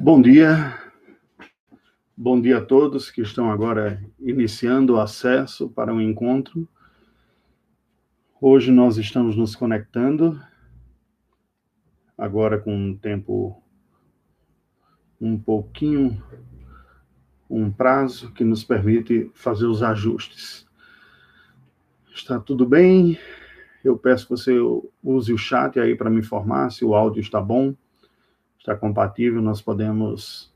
Bom dia. Bom dia a todos que estão agora iniciando o acesso para o encontro. Hoje nós estamos nos conectando, agora com um tempo um pouquinho, um prazo que nos permite fazer os ajustes. Está tudo bem? Eu peço que você use o chat aí para me informar se o áudio está bom está compatível, nós podemos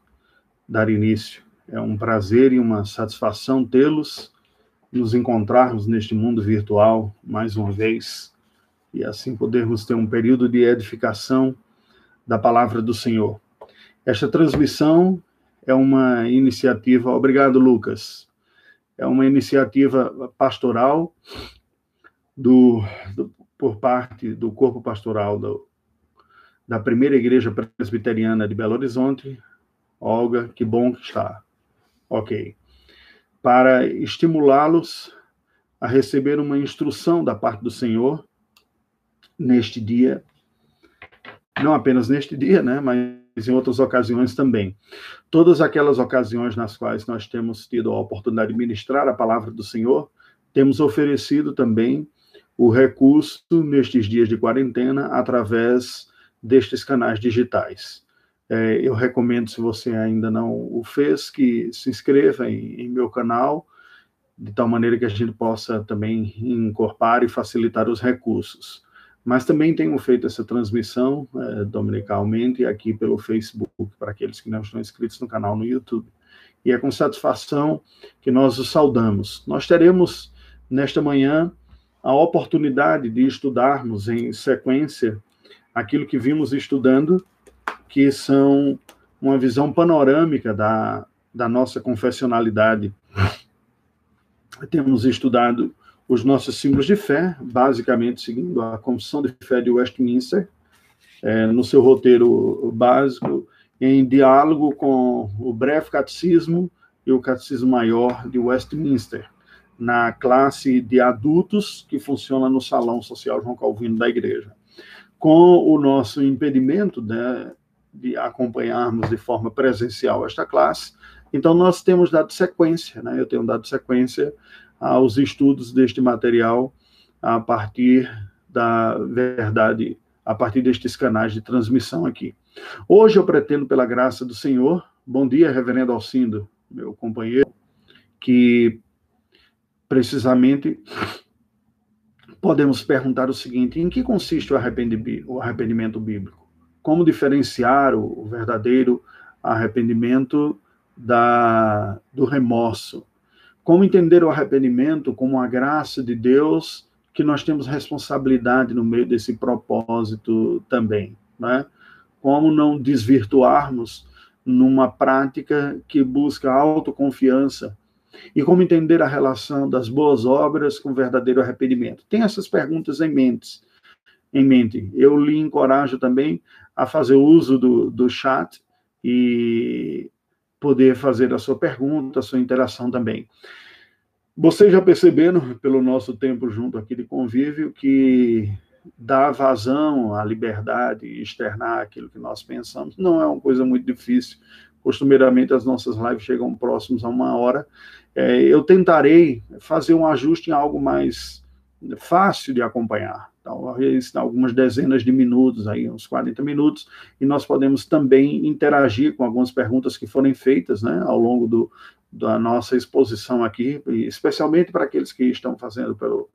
dar início. É um prazer e uma satisfação tê-los, nos encontrarmos neste mundo virtual mais uma vez e assim podermos ter um período de edificação da palavra do Senhor. Esta transmissão é uma iniciativa, obrigado Lucas, é uma iniciativa pastoral do, do por parte do corpo pastoral do, da primeira igreja presbiteriana de Belo Horizonte. Olga, que bom que está. Ok. Para estimulá-los a receber uma instrução da parte do Senhor neste dia, não apenas neste dia, né, mas em outras ocasiões também. Todas aquelas ocasiões nas quais nós temos tido a oportunidade de ministrar a palavra do Senhor, temos oferecido também o recurso nestes dias de quarentena através destes canais digitais. É, eu recomendo, se você ainda não o fez, que se inscreva em, em meu canal, de tal maneira que a gente possa também incorporar e facilitar os recursos. Mas também tenho feito essa transmissão é, dominicalmente aqui pelo Facebook, para aqueles que não estão inscritos no canal no YouTube. E é com satisfação que nós os saudamos. Nós teremos, nesta manhã, a oportunidade de estudarmos em sequência aquilo que vimos estudando, que são uma visão panorâmica da, da nossa confessionalidade. Temos estudado os nossos símbolos de fé, basicamente seguindo a Confissão de Fé de Westminster, é, no seu roteiro básico, em diálogo com o Breve Catecismo e o Catecismo Maior de Westminster, na classe de adultos que funciona no Salão Social João Calvino da Igreja com o nosso impedimento né, de acompanharmos de forma presencial esta classe. Então, nós temos dado sequência, né, eu tenho dado sequência aos estudos deste material a partir da verdade, a partir destes canais de transmissão aqui. Hoje eu pretendo, pela graça do Senhor, bom dia, Reverendo Alcindo, meu companheiro, que precisamente podemos perguntar o seguinte: em que consiste o arrependimento bíblico? Como diferenciar o verdadeiro arrependimento da, do remorso? Como entender o arrependimento como a graça de Deus que nós temos responsabilidade no meio desse propósito também, né? Como não desvirtuarmos numa prática que busca autoconfiança e como entender a relação das boas obras com verdadeiro arrependimento? Tem essas perguntas em mente. Em mente. Eu lhe encorajo também a fazer uso do, do chat e poder fazer a sua pergunta, a sua interação também. Vocês já perceberam, pelo nosso tempo junto aqui de convívio, que dar vazão à liberdade externar aquilo que nós pensamos não é uma coisa muito difícil. Costumeiramente, as nossas lives chegam próximos a uma hora. É, eu tentarei fazer um ajuste em algo mais fácil de acompanhar, talvez algumas dezenas de minutos, aí, uns 40 minutos, e nós podemos também interagir com algumas perguntas que forem feitas né, ao longo do, da nossa exposição aqui, especialmente para aqueles que estão fazendo pelo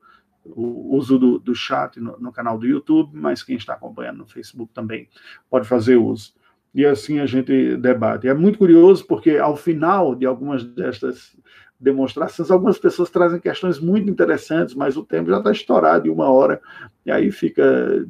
o uso do, do chat no, no canal do YouTube, mas quem está acompanhando no Facebook também pode fazer uso e assim a gente debate. É muito curioso porque ao final de algumas destas demonstrações, algumas pessoas trazem questões muito interessantes, mas o tempo já está estourado em uma hora, e aí fica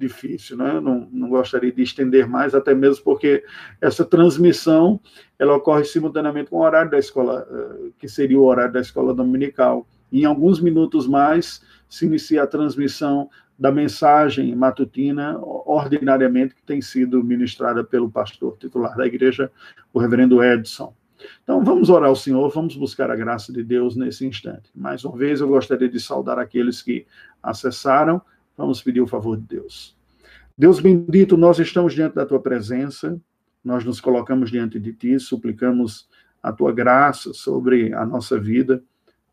difícil, né? Não, não gostaria de estender mais, até mesmo porque essa transmissão ela ocorre simultaneamente com o horário da escola, eh, que seria o horário da escola dominical. em alguns minutos mais se inicia a transmissão da mensagem matutina, ordinariamente que tem sido ministrada pelo pastor titular da igreja, o reverendo Edson. Então, vamos orar ao Senhor, vamos buscar a graça de Deus nesse instante. Mais uma vez, eu gostaria de saudar aqueles que acessaram. Vamos pedir o favor de Deus. Deus bendito, nós estamos diante da tua presença, nós nos colocamos diante de Ti, suplicamos a Tua graça sobre a nossa vida,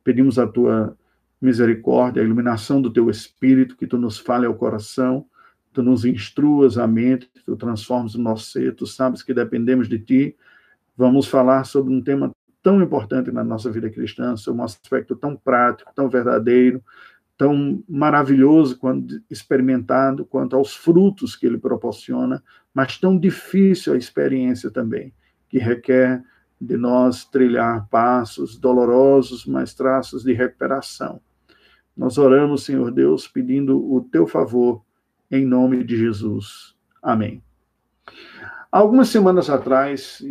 pedimos a Tua misericórdia, a iluminação do Teu Espírito, que Tu nos fale ao coração, Tu nos instruas a mente, Tu transformes o nosso ser, Tu sabes que dependemos de Ti. Vamos falar sobre um tema tão importante na nossa vida cristã, sobre um aspecto tão prático, tão verdadeiro, tão maravilhoso quando experimentado quanto aos frutos que ele proporciona, mas tão difícil a experiência também, que requer de nós trilhar passos dolorosos, mas traços de recuperação. Nós oramos, Senhor Deus, pedindo o teu favor em nome de Jesus. Amém. Algumas semanas atrás,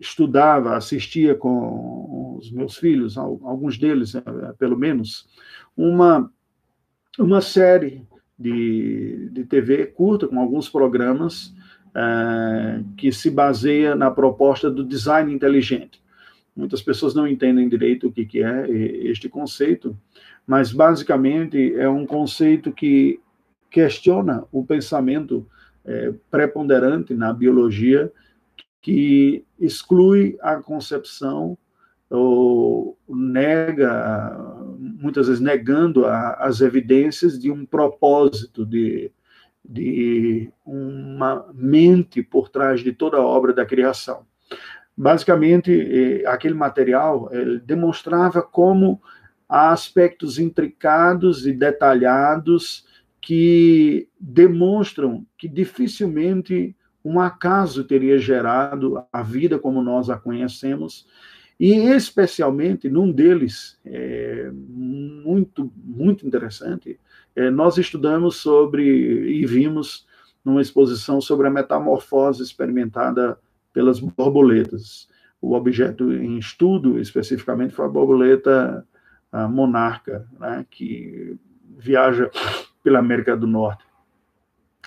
estudava, assistia com os meus filhos, alguns deles, eh, pelo menos, uma uma série de, de TV curta, com alguns programas, é, que se baseia na proposta do design inteligente. Muitas pessoas não entendem direito o que, que é este conceito, mas basicamente é um conceito que questiona o pensamento é, preponderante na biologia, que exclui a concepção ou nega, muitas vezes negando a, as evidências de um propósito, de, de uma mente por trás de toda a obra da criação. Basicamente, aquele material demonstrava como há aspectos intricados e detalhados que demonstram que dificilmente um acaso teria gerado a vida como nós a conhecemos, e especialmente num deles, é, muito, muito interessante, é, nós estudamos sobre e vimos numa exposição sobre a metamorfose experimentada pelas borboletas. O objeto em estudo, especificamente, foi a borboleta monarca, né, que viaja pela América do Norte.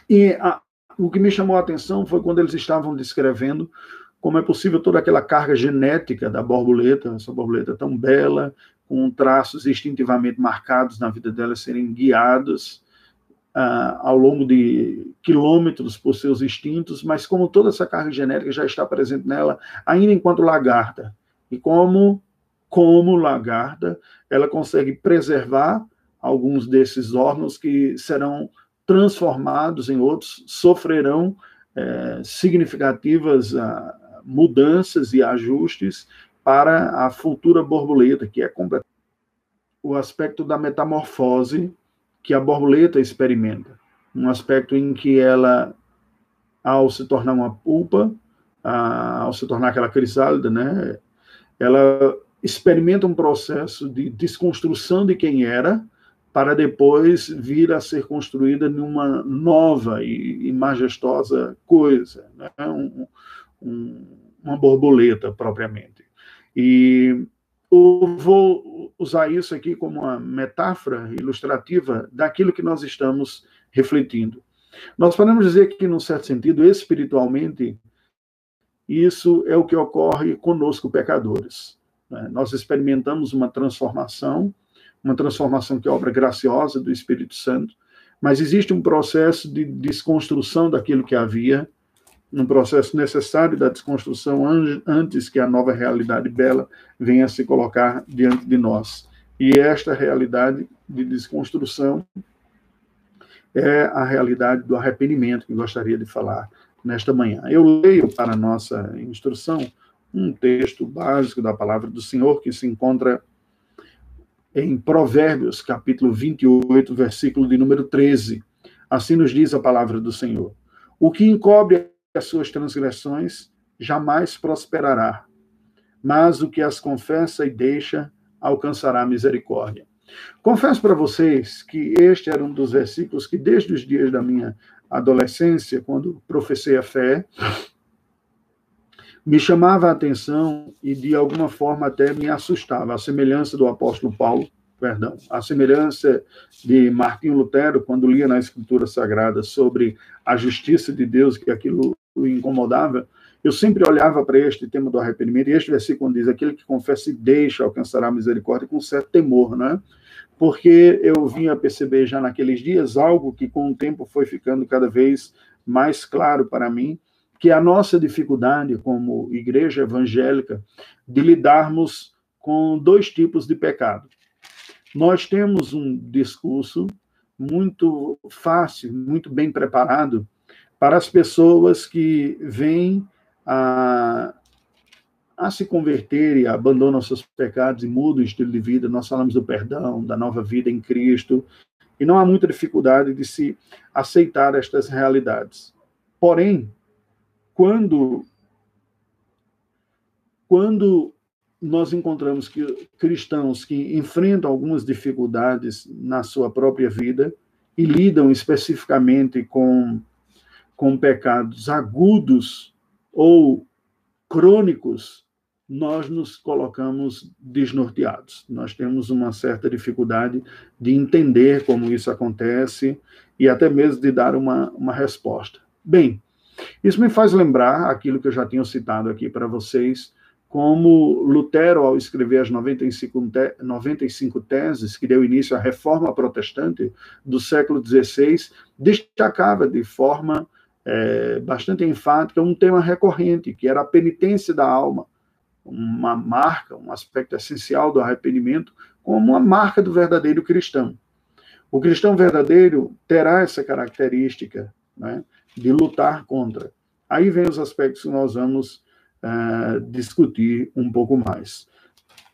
E a, o que me chamou a atenção foi quando eles estavam descrevendo como é possível toda aquela carga genética da borboleta, essa borboleta tão bela, com traços instintivamente marcados na vida dela, serem guiados uh, ao longo de quilômetros por seus instintos, mas como toda essa carga genética já está presente nela, ainda enquanto lagarta. E como, como lagarta, ela consegue preservar alguns desses órgãos que serão transformados em outros, sofrerão é, significativas uh, mudanças e ajustes para a futura borboleta, que é o aspecto da metamorfose que a borboleta experimenta. Um aspecto em que ela, ao se tornar uma pulpa, ao se tornar aquela crisálida, né, ela experimenta um processo de desconstrução de quem era, para depois vir a ser construída numa nova e, e majestosa coisa, né? um, um, uma borboleta propriamente. E eu vou usar isso aqui como uma metáfora ilustrativa daquilo que nós estamos refletindo. Nós podemos dizer que, num certo sentido, espiritualmente, isso é o que ocorre conosco, pecadores. Né? Nós experimentamos uma transformação, uma transformação que é obra graciosa do Espírito Santo, mas existe um processo de desconstrução daquilo que havia, num processo necessário da desconstrução antes que a nova realidade bela venha se colocar diante de nós. E esta realidade de desconstrução é a realidade do arrependimento que gostaria de falar nesta manhã. Eu leio para nossa instrução um texto básico da palavra do Senhor que se encontra em Provérbios, capítulo 28, versículo de número 13. Assim nos diz a palavra do Senhor: O que encobre as suas transgressões jamais prosperará, mas o que as confessa e deixa alcançará misericórdia. Confesso para vocês que este era um dos versículos que, desde os dias da minha adolescência, quando professei a fé, me chamava a atenção e, de alguma forma, até me assustava, a semelhança do apóstolo Paulo, perdão, a semelhança de Martinho Lutero, quando lia na Escritura Sagrada sobre a justiça de Deus, que aquilo o incomodava, eu sempre olhava para este tema do arrependimento, e este versículo diz: aquele que confessa e deixa alcançará a misericórdia com certo temor, né? Porque eu vinha perceber já naqueles dias algo que com o tempo foi ficando cada vez mais claro para mim, que a nossa dificuldade como igreja evangélica de lidarmos com dois tipos de pecado. Nós temos um discurso muito fácil, muito bem preparado para as pessoas que vêm a, a se converterem, abandonam seus pecados e mudam o estilo de vida. Nós falamos do perdão, da nova vida em Cristo, e não há muita dificuldade de se aceitar estas realidades. Porém, quando quando nós encontramos que cristãos que enfrentam algumas dificuldades na sua própria vida e lidam especificamente com com pecados agudos ou crônicos, nós nos colocamos desnorteados. Nós temos uma certa dificuldade de entender como isso acontece e até mesmo de dar uma, uma resposta. Bem, isso me faz lembrar aquilo que eu já tinha citado aqui para vocês, como Lutero, ao escrever as 95, te 95 teses que deu início à reforma protestante do século XVI, destacava de forma é, bastante enfática um tema recorrente, que era a penitência da alma, uma marca, um aspecto essencial do arrependimento, como uma marca do verdadeiro cristão. O cristão verdadeiro terá essa característica né, de lutar contra. Aí vem os aspectos que nós vamos uh, discutir um pouco mais.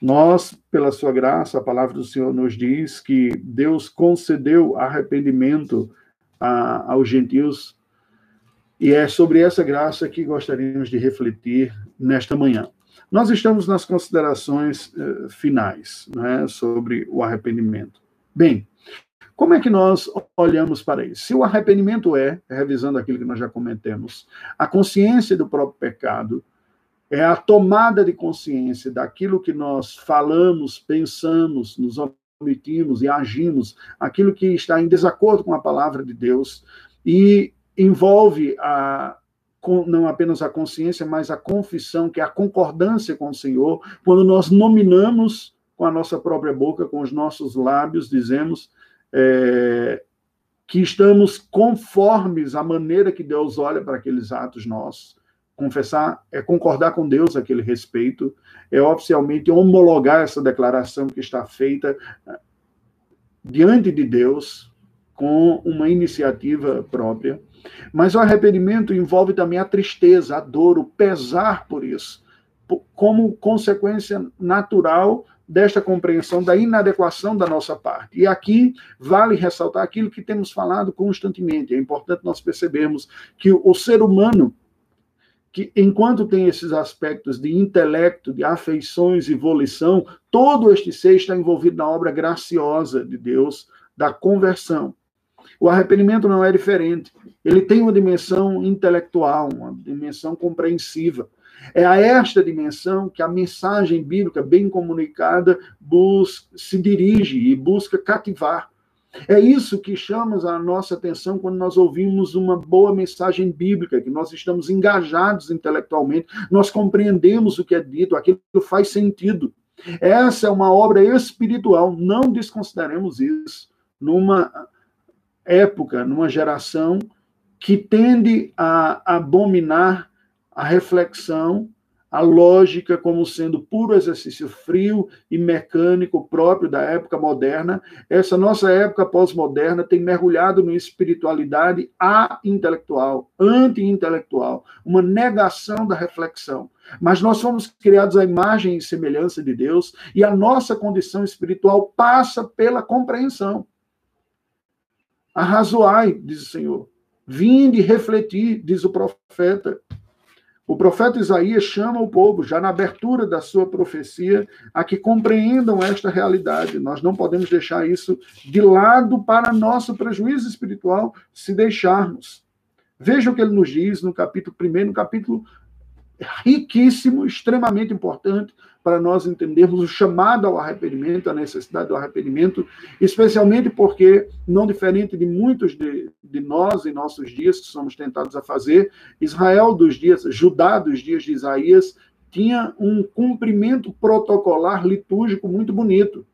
Nós, pela sua graça, a palavra do Senhor nos diz que Deus concedeu arrependimento a, aos gentios e é sobre essa graça que gostaríamos de refletir nesta manhã. Nós estamos nas considerações uh, finais né, sobre o arrependimento. Bem, como é que nós olhamos para isso? Se o arrependimento é, revisando aquilo que nós já comentamos, a consciência do próprio pecado, é a tomada de consciência daquilo que nós falamos, pensamos, nos omitimos e agimos, aquilo que está em desacordo com a palavra de Deus, e envolve a, não apenas a consciência, mas a confissão, que é a concordância com o Senhor, quando nós nominamos com a nossa própria boca, com os nossos lábios, dizemos é, que estamos conformes à maneira que Deus olha para aqueles atos nossos. Confessar é concordar com Deus aquele respeito, é oficialmente homologar essa declaração que está feita é, diante de Deus com uma iniciativa própria. Mas o arrependimento envolve também a tristeza, a dor, o pesar por isso, como consequência natural desta compreensão da inadequação da nossa parte. E aqui vale ressaltar aquilo que temos falado constantemente. É importante nós percebermos que o ser humano, que enquanto tem esses aspectos de intelecto, de afeições e volição, todo este ser está envolvido na obra graciosa de Deus da conversão. O arrependimento não é diferente. Ele tem uma dimensão intelectual, uma dimensão compreensiva. É a esta dimensão que a mensagem bíblica bem comunicada busca, se dirige e busca cativar. É isso que chama a nossa atenção quando nós ouvimos uma boa mensagem bíblica, que nós estamos engajados intelectualmente, nós compreendemos o que é dito, aquilo faz sentido. Essa é uma obra espiritual, não desconsideremos isso. Numa época, numa geração que tende a abominar a reflexão, a lógica como sendo puro exercício frio e mecânico próprio da época moderna. Essa nossa época pós-moderna tem mergulhado numa espiritualidade a-intelectual, anti-intelectual, uma negação da reflexão. Mas nós fomos criados à imagem e semelhança de Deus e a nossa condição espiritual passa pela compreensão. Arrazoai, diz o Senhor. Vinde refletir, diz o profeta. O profeta Isaías chama o povo, já na abertura da sua profecia, a que compreendam esta realidade. Nós não podemos deixar isso de lado para nosso prejuízo espiritual, se deixarmos. Veja o que ele nos diz no capítulo 1, no capítulo riquíssimo, extremamente importante, para nós entendermos o chamado ao arrependimento, a necessidade do arrependimento, especialmente porque, não diferente de muitos de, de nós em nossos dias que somos tentados a fazer, Israel dos dias, Judá dos dias de Isaías, tinha um cumprimento protocolar litúrgico muito bonito.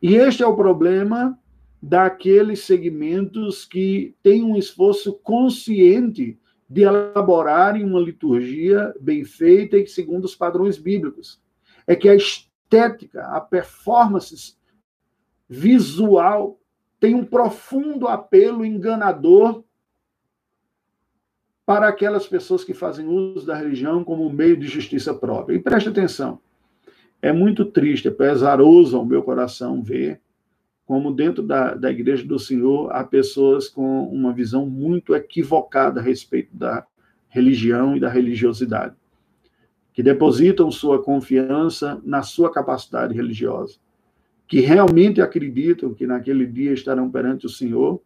E este é o problema daqueles segmentos que têm um esforço consciente de elaborarem uma liturgia bem feita e segundo os padrões bíblicos. É que a estética, a performance visual tem um profundo apelo enganador para aquelas pessoas que fazem uso da religião como meio de justiça própria. E preste atenção, é muito triste, é pesaroso ao meu coração ver como dentro da, da Igreja do Senhor há pessoas com uma visão muito equivocada a respeito da religião e da religiosidade, que depositam sua confiança na sua capacidade religiosa, que realmente acreditam que naquele dia estarão perante o Senhor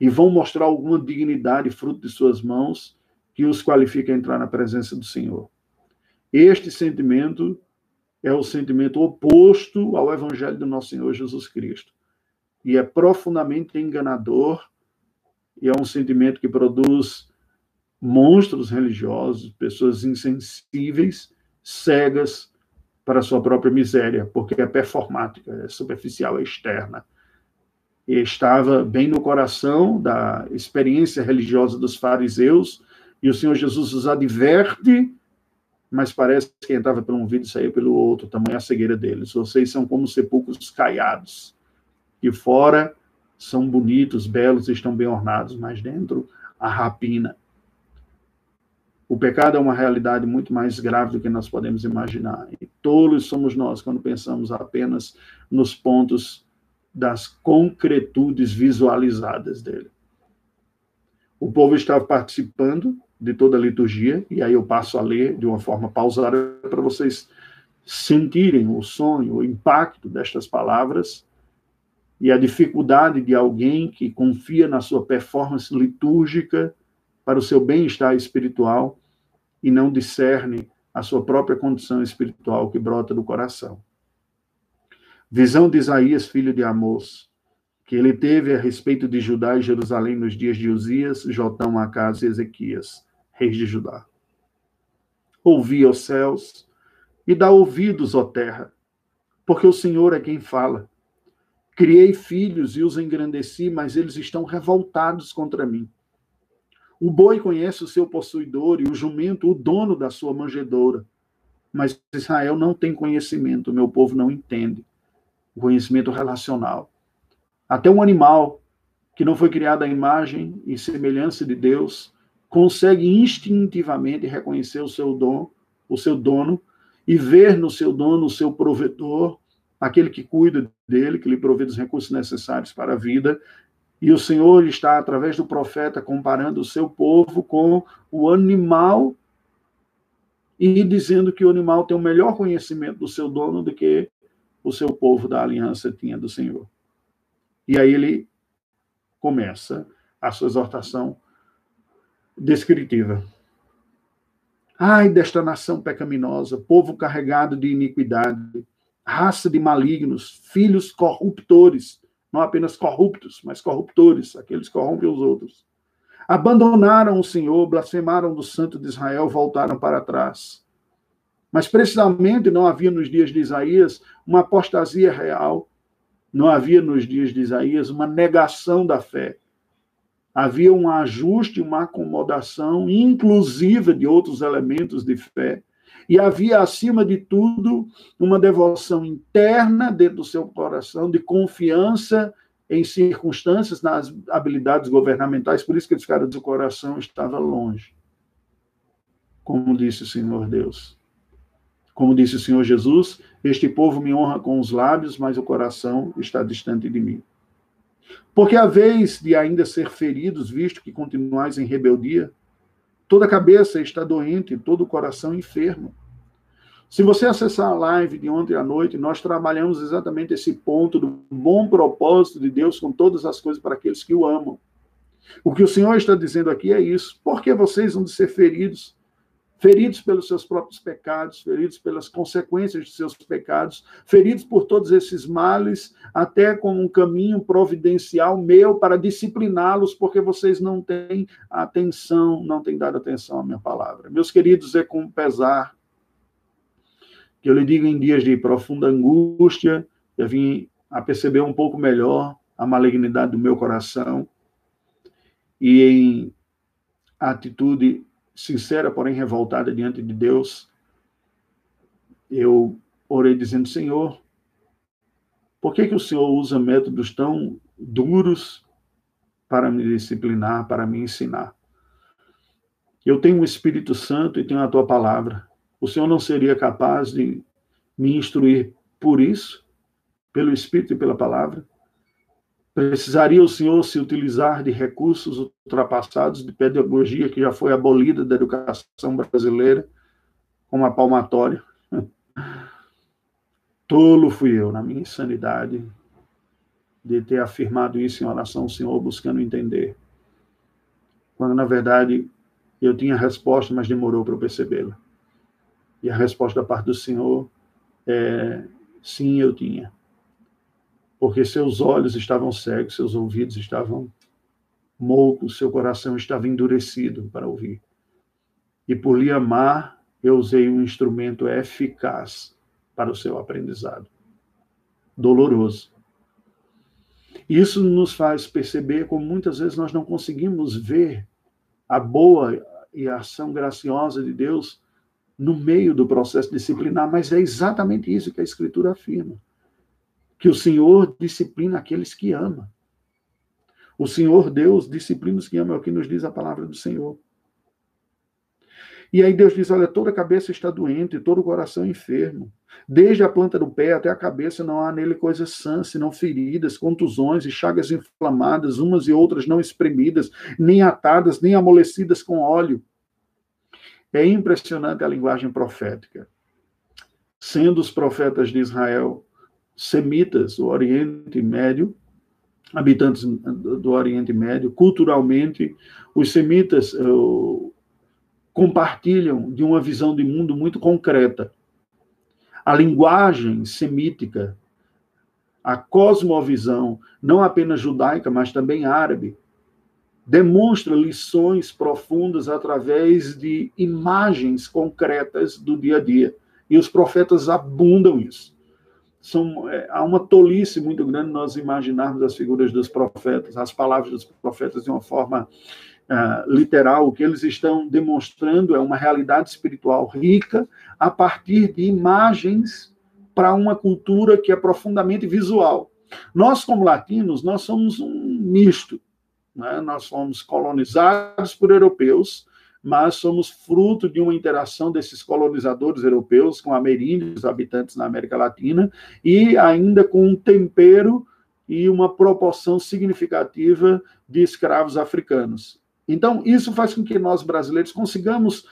e vão mostrar alguma dignidade fruto de suas mãos que os qualifica a entrar na presença do Senhor. Este sentimento é o sentimento oposto ao evangelho do nosso Senhor Jesus Cristo. E é profundamente enganador e é um sentimento que produz monstros religiosos, pessoas insensíveis, cegas para a sua própria miséria, porque é performática, é superficial, é externa. E estava bem no coração da experiência religiosa dos fariseus, e o Senhor Jesus os adverte mas parece que entrava por um vídeo e saía pelo outro, tamanha a cegueira deles. Vocês são como sepulcros caiados, que fora são bonitos, belos, estão bem ornados, mas dentro a rapina. O pecado é uma realidade muito mais grave do que nós podemos imaginar. E tolos somos nós quando pensamos apenas nos pontos das concretudes visualizadas dele. O povo estava participando de toda a liturgia, e aí eu passo a ler de uma forma pausada para vocês sentirem o sonho, o impacto destas palavras e a dificuldade de alguém que confia na sua performance litúrgica para o seu bem-estar espiritual e não discerne a sua própria condição espiritual que brota do coração. Visão de Isaías, filho de Amós, que ele teve a respeito de Judá e Jerusalém nos dias de Uzias, Jotão, Acas e Ezequias reis de Judá. Ouvi, os céus, e dá ouvidos, ó terra, porque o Senhor é quem fala. Criei filhos e os engrandeci, mas eles estão revoltados contra mim. O boi conhece o seu possuidor e o jumento o dono da sua manjedoura. Mas Israel não tem conhecimento, meu povo não entende. O conhecimento relacional. Até um animal que não foi criado à imagem e semelhança de Deus consegue instintivamente reconhecer o seu dom, o seu dono, e ver no seu dono o seu provedor, aquele que cuida dele, que lhe provê dos recursos necessários para a vida. E o Senhor está, através do profeta, comparando o seu povo com o animal e dizendo que o animal tem o melhor conhecimento do seu dono do que o seu povo da aliança tinha do Senhor. E aí ele começa a sua exortação descritiva. Ai desta nação pecaminosa, povo carregado de iniquidade, raça de malignos, filhos corruptores, não apenas corruptos, mas corruptores, aqueles que corrompem os outros. Abandonaram o Senhor, blasfemaram do Santo de Israel, voltaram para trás. Mas precisamente não havia nos dias de Isaías uma apostasia real, não havia nos dias de Isaías uma negação da fé, havia um ajuste, uma acomodação inclusiva de outros elementos de fé. E havia, acima de tudo, uma devoção interna dentro do seu coração, de confiança em circunstâncias, nas habilidades governamentais. Por isso que esse cara do coração estava longe. Como disse o Senhor Deus. Como disse o Senhor Jesus, este povo me honra com os lábios, mas o coração está distante de mim. Porque a vez de ainda ser feridos, visto que continuais em rebeldia, toda a cabeça está doente, todo o coração enfermo. Se você acessar a live de ontem à noite, nós trabalhamos exatamente esse ponto do bom propósito de Deus com todas as coisas para aqueles que o amam. O que o Senhor está dizendo aqui é isso. Por que vocês vão ser feridos? Feridos pelos seus próprios pecados, feridos pelas consequências de seus pecados, feridos por todos esses males, até como um caminho providencial meu para discipliná-los, porque vocês não têm atenção, não têm dado atenção à minha palavra. Meus queridos, é com pesar que eu lhe digo em dias de profunda angústia, eu vim a perceber um pouco melhor a malignidade do meu coração e em atitude sincera, porém revoltada diante de Deus, eu orei dizendo: Senhor, por que, que o Senhor usa métodos tão duros para me disciplinar, para me ensinar? Eu tenho o Espírito Santo e tenho a tua palavra. O Senhor não seria capaz de me instruir por isso, pelo Espírito e pela palavra? Precisaria o Senhor se utilizar de recursos ultrapassados, de pedagogia que já foi abolida da educação brasileira, como a palmatória? Tolo fui eu, na minha insanidade, de ter afirmado isso em oração ao Senhor, buscando entender. Quando, na verdade, eu tinha a resposta, mas demorou para eu percebê-la. E a resposta da parte do Senhor é: sim, eu tinha. Porque seus olhos estavam cegos, seus ouvidos estavam moucos, seu coração estava endurecido para ouvir. E por lhe amar, eu usei um instrumento eficaz para o seu aprendizado. Doloroso. Isso nos faz perceber como muitas vezes nós não conseguimos ver a boa e a ação graciosa de Deus no meio do processo disciplinar, mas é exatamente isso que a Escritura afirma. Que o Senhor disciplina aqueles que ama. O Senhor Deus disciplina os que amam, é o que nos diz a palavra do Senhor. E aí Deus diz: olha, toda a cabeça está doente, todo o coração enfermo. Desde a planta do pé até a cabeça não há nele coisas sãs, senão feridas, contusões e chagas inflamadas, umas e outras não espremidas, nem atadas, nem amolecidas com óleo. É impressionante a linguagem profética. Sendo os profetas de Israel semitas, o Oriente Médio, habitantes do Oriente Médio, culturalmente, os semitas, compartilham de uma visão de mundo muito concreta. A linguagem semítica, a cosmovisão, não apenas judaica, mas também árabe, demonstra lições profundas através de imagens concretas do dia a dia. E os profetas abundam isso. São, é, há uma tolice muito grande nós imaginarmos as figuras dos profetas, as palavras dos profetas de uma forma uh, literal, o que eles estão demonstrando é uma realidade espiritual rica a partir de imagens para uma cultura que é profundamente visual. Nós, como latinos, nós somos um misto. Né? Nós fomos colonizados por europeus, mas somos fruto de uma interação desses colonizadores europeus com ameríndios, habitantes na América Latina, e ainda com um tempero e uma proporção significativa de escravos africanos. Então, isso faz com que nós brasileiros consigamos,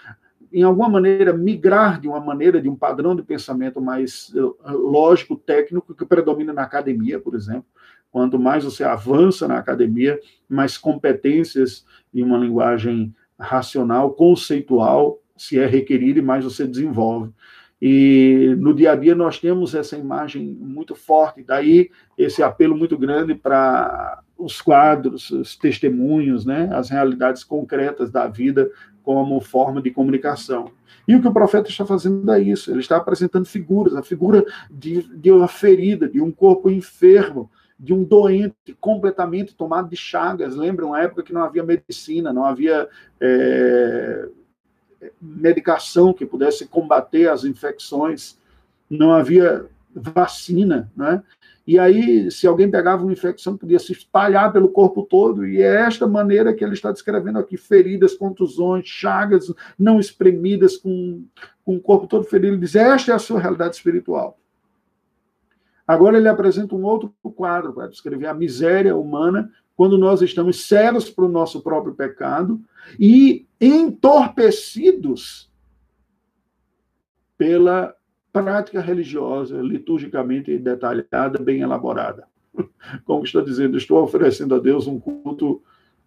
em alguma maneira, migrar de uma maneira, de um padrão de pensamento mais eh, lógico, técnico, que predomina na academia, por exemplo. Quanto mais você avança na academia, mais competências em uma linguagem racional, conceitual, se é requerido e mais você desenvolve. E no dia a dia nós temos essa imagem muito forte, daí esse apelo muito grande para os quadros, os testemunhos, né, as realidades concretas da vida como forma de comunicação. E o que o profeta está fazendo é isso, ele está apresentando figuras, a figura de, de uma ferida, de um corpo enfermo, de um doente completamente tomado de chagas. Lembram a época que não havia medicina, não havia é, medicação que pudesse combater as infecções, não havia vacina, né? E aí, se alguém pegava uma infecção, podia se espalhar pelo corpo todo, e é esta maneira que ele está descrevendo aqui: feridas, contusões, chagas não espremidas, com, com o corpo todo ferido. Ele diz: esta é a sua realidade espiritual. Agora ele apresenta um outro quadro para descrever a miséria humana quando nós estamos cegos para o nosso próprio pecado e entorpecidos pela prática religiosa, liturgicamente detalhada, bem elaborada. Como estou dizendo, estou oferecendo a Deus um culto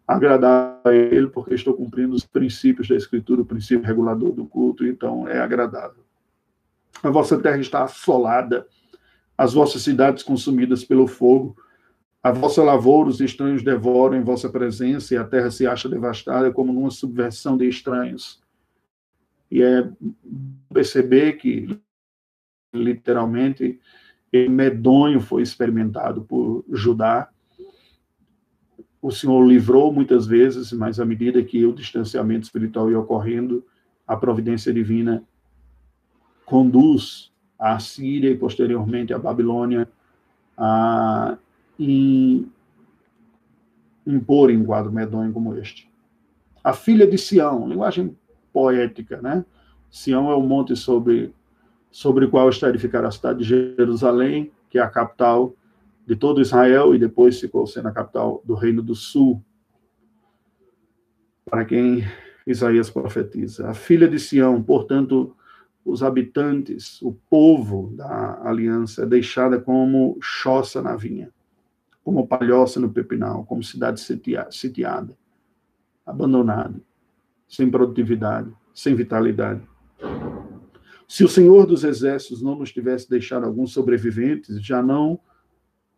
agradável a Ele, porque estou cumprindo os princípios da Escritura, o princípio regulador do culto, então é agradável. A vossa terra está assolada, as vossas cidades consumidas pelo fogo, a vossa lavoura os estranhos devoram em vossa presença e a terra se acha devastada como numa subversão de estranhos. E é perceber que literalmente, medonho foi experimentado por Judá. o Senhor livrou muitas vezes, mas à medida que o distanciamento espiritual ia ocorrendo, a providência divina conduz a Síria e posteriormente a Babilônia a impor em um quadro medonho como este. A filha de Sião, linguagem poética, né? Sião é o monte sobre sobre qual está edificada a cidade de Jerusalém, que é a capital de todo Israel e depois ficou sendo a capital do Reino do Sul, para quem Isaías profetiza. A filha de Sião, portanto, os habitantes, o povo da aliança é deixada como choça na vinha, como palhoça no pepinal, como cidade sitiada, abandonada, sem produtividade, sem vitalidade. Se o Senhor dos Exércitos não nos tivesse deixado alguns sobreviventes, já não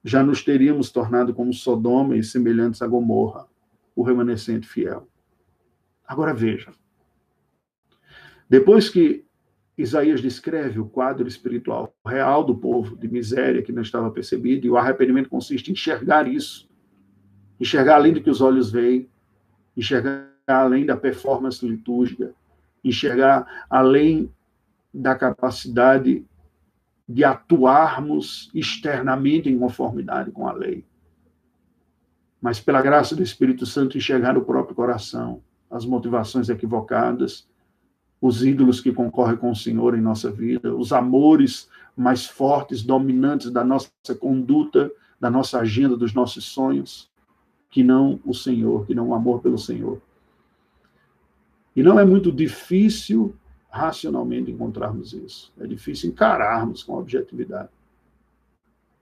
já nos teríamos tornado como Sodoma e semelhantes a Gomorra, o remanescente fiel. Agora veja. Depois que Isaías descreve o quadro espiritual real do povo, de miséria que não estava percebido, e o arrependimento consiste em enxergar isso, enxergar além do que os olhos veem, enxergar além da performance litúrgica, enxergar além da capacidade de atuarmos externamente em conformidade com a lei. Mas, pela graça do Espírito Santo, enxergar o próprio coração, as motivações equivocadas, os ídolos que concorrem com o Senhor em nossa vida, os amores mais fortes, dominantes da nossa conduta, da nossa agenda, dos nossos sonhos, que não o Senhor, que não o amor pelo Senhor. E não é muito difícil racionalmente encontrarmos isso. É difícil encararmos com objetividade.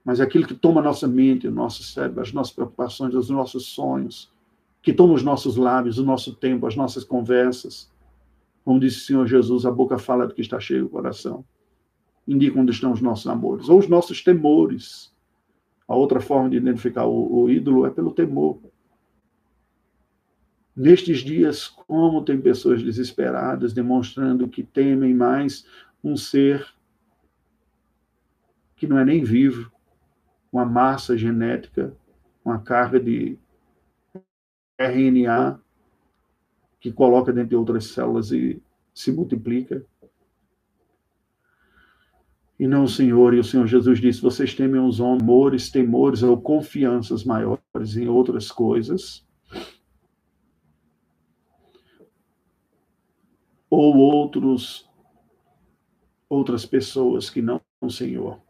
Mas é aquilo que toma nossa mente, o nosso cérebro, as nossas preocupações, os nossos sonhos, que toma os nossos lábios, o nosso tempo, as nossas conversas. Como disse o Senhor Jesus, a boca fala do que está cheio o coração. Indica onde estão os nossos amores, ou os nossos temores. A outra forma de identificar o, o ídolo é pelo temor. Nestes dias, como tem pessoas desesperadas demonstrando que temem mais um ser que não é nem vivo, uma massa genética, uma carga de RNA que coloca dentro de outras células e se multiplica. E não o Senhor, e o Senhor Jesus disse: vocês temem os amores, temores ou confianças maiores em outras coisas ou outros outras pessoas que não o Senhor.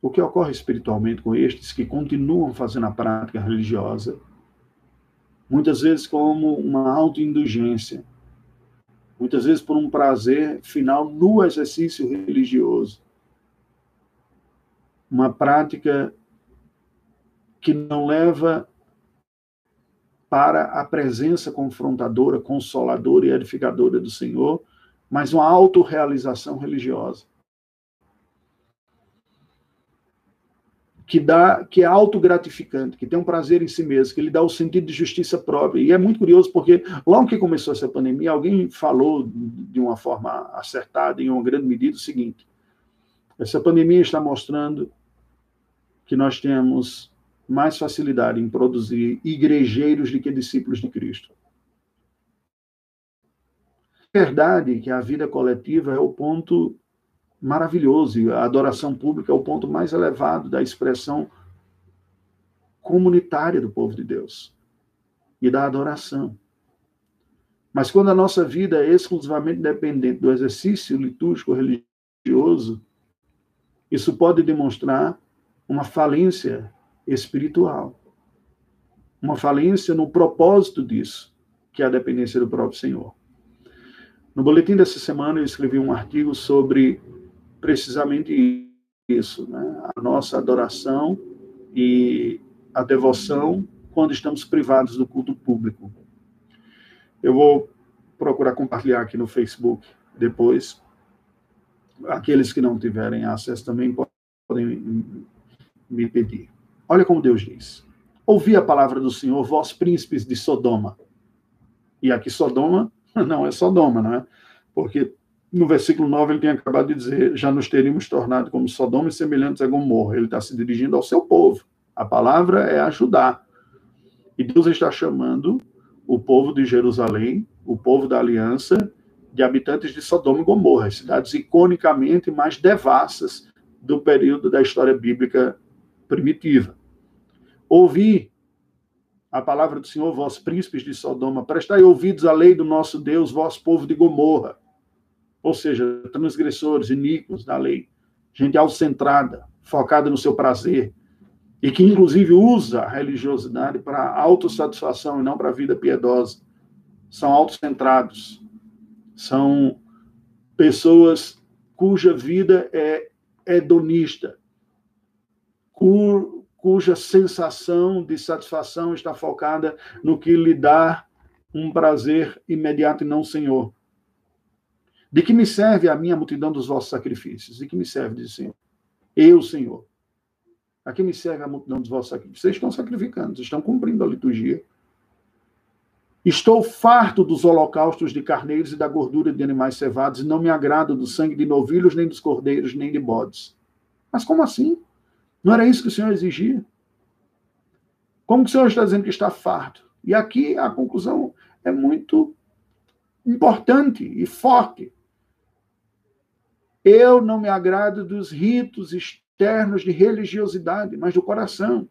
O que ocorre espiritualmente com estes que continuam fazendo a prática religiosa, muitas vezes como uma autoindulgência, muitas vezes por um prazer final no exercício religioso. Uma prática que não leva para a presença confrontadora, consoladora e edificadora do Senhor, mas uma autorrealização religiosa. Que dá, que é autogratificante, que tem um prazer em si mesmo, que lhe dá o sentido de justiça própria. E é muito curioso porque logo que começou essa pandemia, alguém falou de uma forma acertada, em uma grande medida, o seguinte: essa pandemia está mostrando que nós temos mais facilidade em produzir igrejeiros do que discípulos de Cristo. É verdade que a vida coletiva é o ponto maravilhoso e a adoração pública é o ponto mais elevado da expressão comunitária do povo de Deus e da adoração. Mas quando a nossa vida é exclusivamente dependente do exercício litúrgico religioso, isso pode demonstrar uma falência espiritual. Uma falência no propósito disso, que é a dependência do próprio Senhor. No boletim dessa semana eu escrevi um artigo sobre precisamente isso, né? a nossa adoração e a devoção quando estamos privados do culto público. Eu vou procurar compartilhar aqui no Facebook depois. Aqueles que não tiverem acesso também podem me pedir. Olha como Deus diz. Ouvi a palavra do Senhor, vós príncipes de Sodoma. E aqui Sodoma não é Sodoma, não é? Porque no versículo 9 ele tem acabado de dizer: já nos teríamos tornado como Sodoma e semelhantes a Gomorra. Ele está se dirigindo ao seu povo. A palavra é ajudar. E Deus está chamando o povo de Jerusalém, o povo da aliança, de habitantes de Sodoma e Gomorra, cidades iconicamente mais devassas do período da história bíblica primitiva. Ouvi a palavra do Senhor, vós príncipes de Sodoma, prestai ouvidos à lei do nosso Deus, vós povo de Gomorra. Ou seja, transgressores, iníquos da lei, gente autocentrada, focada no seu prazer, e que inclusive usa a religiosidade para autossatisfação e não para a vida piedosa. São autocentrados, são pessoas cuja vida é hedonista, cu, cuja sensação de satisfação está focada no que lhe dá um prazer imediato e não Senhor. De que me serve a minha multidão dos vossos sacrifícios? De que me serve, diz o Senhor? Eu, Senhor. A que me serve a multidão dos vossos sacrifícios? Vocês estão sacrificando, vocês estão cumprindo a liturgia. Estou farto dos holocaustos de carneiros e da gordura de animais cevados, e não me agrado do sangue de novilhos, nem dos cordeiros, nem de bodes. Mas como assim? Não era isso que o Senhor exigia? Como que o Senhor está dizendo que está farto? E aqui a conclusão é muito importante e forte. Eu não me agrado dos ritos externos de religiosidade, mas do coração.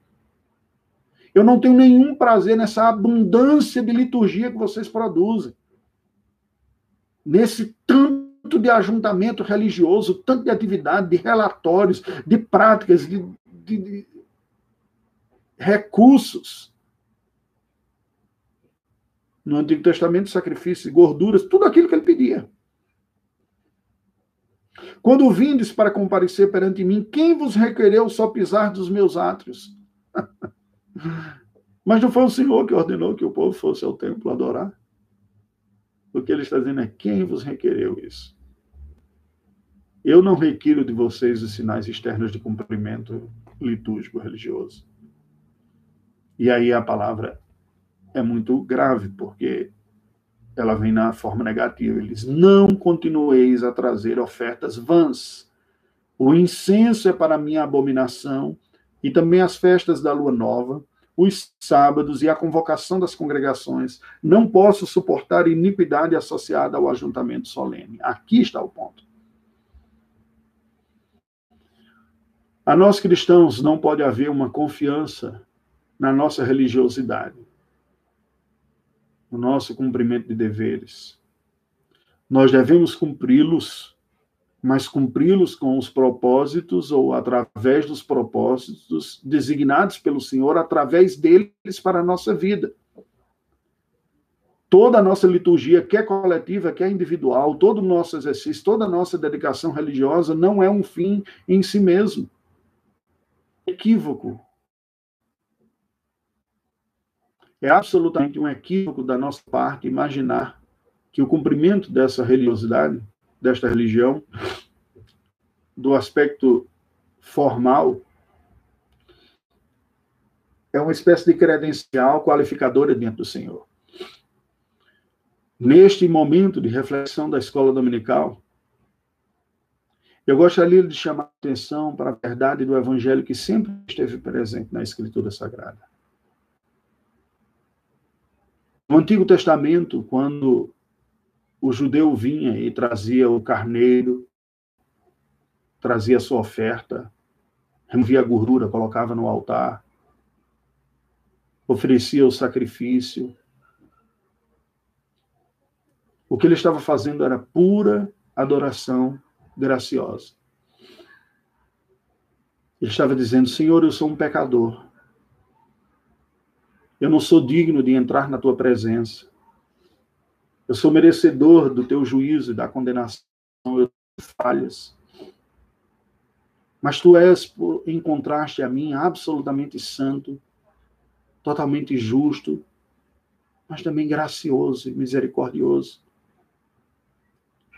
Eu não tenho nenhum prazer nessa abundância de liturgia que vocês produzem. Nesse tanto de ajuntamento religioso, tanto de atividade, de relatórios, de práticas, de, de, de recursos. No Antigo Testamento, sacrifícios, gorduras, tudo aquilo que ele pedia. Quando vindes para comparecer perante mim, quem vos requereu só pisar dos meus átrios? Mas não foi o Senhor que ordenou que o povo fosse ao templo adorar. O que ele está dizendo é: quem vos requereu isso? Eu não requiro de vocês os sinais externos de cumprimento litúrgico religioso. E aí a palavra é muito grave, porque ela vem na forma negativa. Eles não continueis a trazer ofertas vãs. O incenso é para minha abominação, e também as festas da lua nova, os sábados e a convocação das congregações. Não posso suportar iniquidade associada ao ajuntamento solene. Aqui está o ponto. A nós cristãos não pode haver uma confiança na nossa religiosidade, no nosso cumprimento de deveres. Nós devemos cumpri-los mas cumpri-los com os propósitos ou através dos propósitos designados pelo Senhor através deles para a nossa vida. Toda a nossa liturgia, quer coletiva, quer individual, todo o nosso exercício, toda a nossa dedicação religiosa não é um fim em si mesmo. Equívoco. É absolutamente um equívoco da nossa parte imaginar que o cumprimento dessa religiosidade desta religião, do aspecto formal, é uma espécie de credencial qualificadora dentro do Senhor. Neste momento de reflexão da escola dominical, eu gostaria de chamar a atenção para a verdade do evangelho que sempre esteve presente na Escritura Sagrada. No Antigo Testamento, quando o judeu vinha e trazia o carneiro, trazia a sua oferta, removia a gordura, colocava no altar, oferecia o sacrifício. O que ele estava fazendo era pura adoração graciosa. Ele estava dizendo: Senhor, eu sou um pecador. Eu não sou digno de entrar na tua presença. Eu sou merecedor do teu juízo e da condenação, eu tenho falhas. Mas tu és, em contraste a mim, absolutamente santo, totalmente justo, mas também gracioso e misericordioso.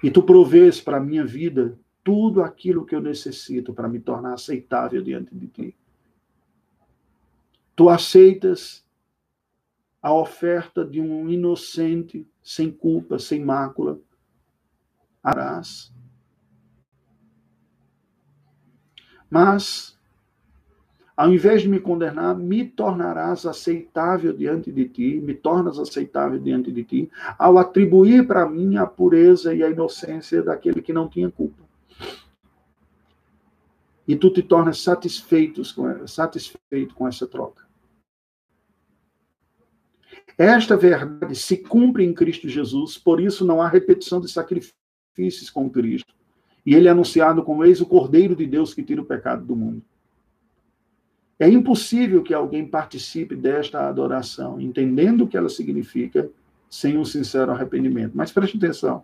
E tu provês para a minha vida tudo aquilo que eu necessito para me tornar aceitável diante de ti. Tu aceitas a oferta de um inocente sem culpa, sem mácula, arás. Mas Ao invés de me condenar, me tornarás aceitável diante de ti, me tornas aceitável diante de ti, ao atribuir para mim a pureza e a inocência daquele que não tinha culpa. E tu te tornas com, satisfeito com essa troca. Esta verdade se cumpre em Cristo Jesus, por isso não há repetição de sacrifícios com Cristo. E ele é anunciado como eis o Cordeiro de Deus que tira o pecado do mundo. É impossível que alguém participe desta adoração, entendendo o que ela significa, sem um sincero arrependimento. Mas preste atenção: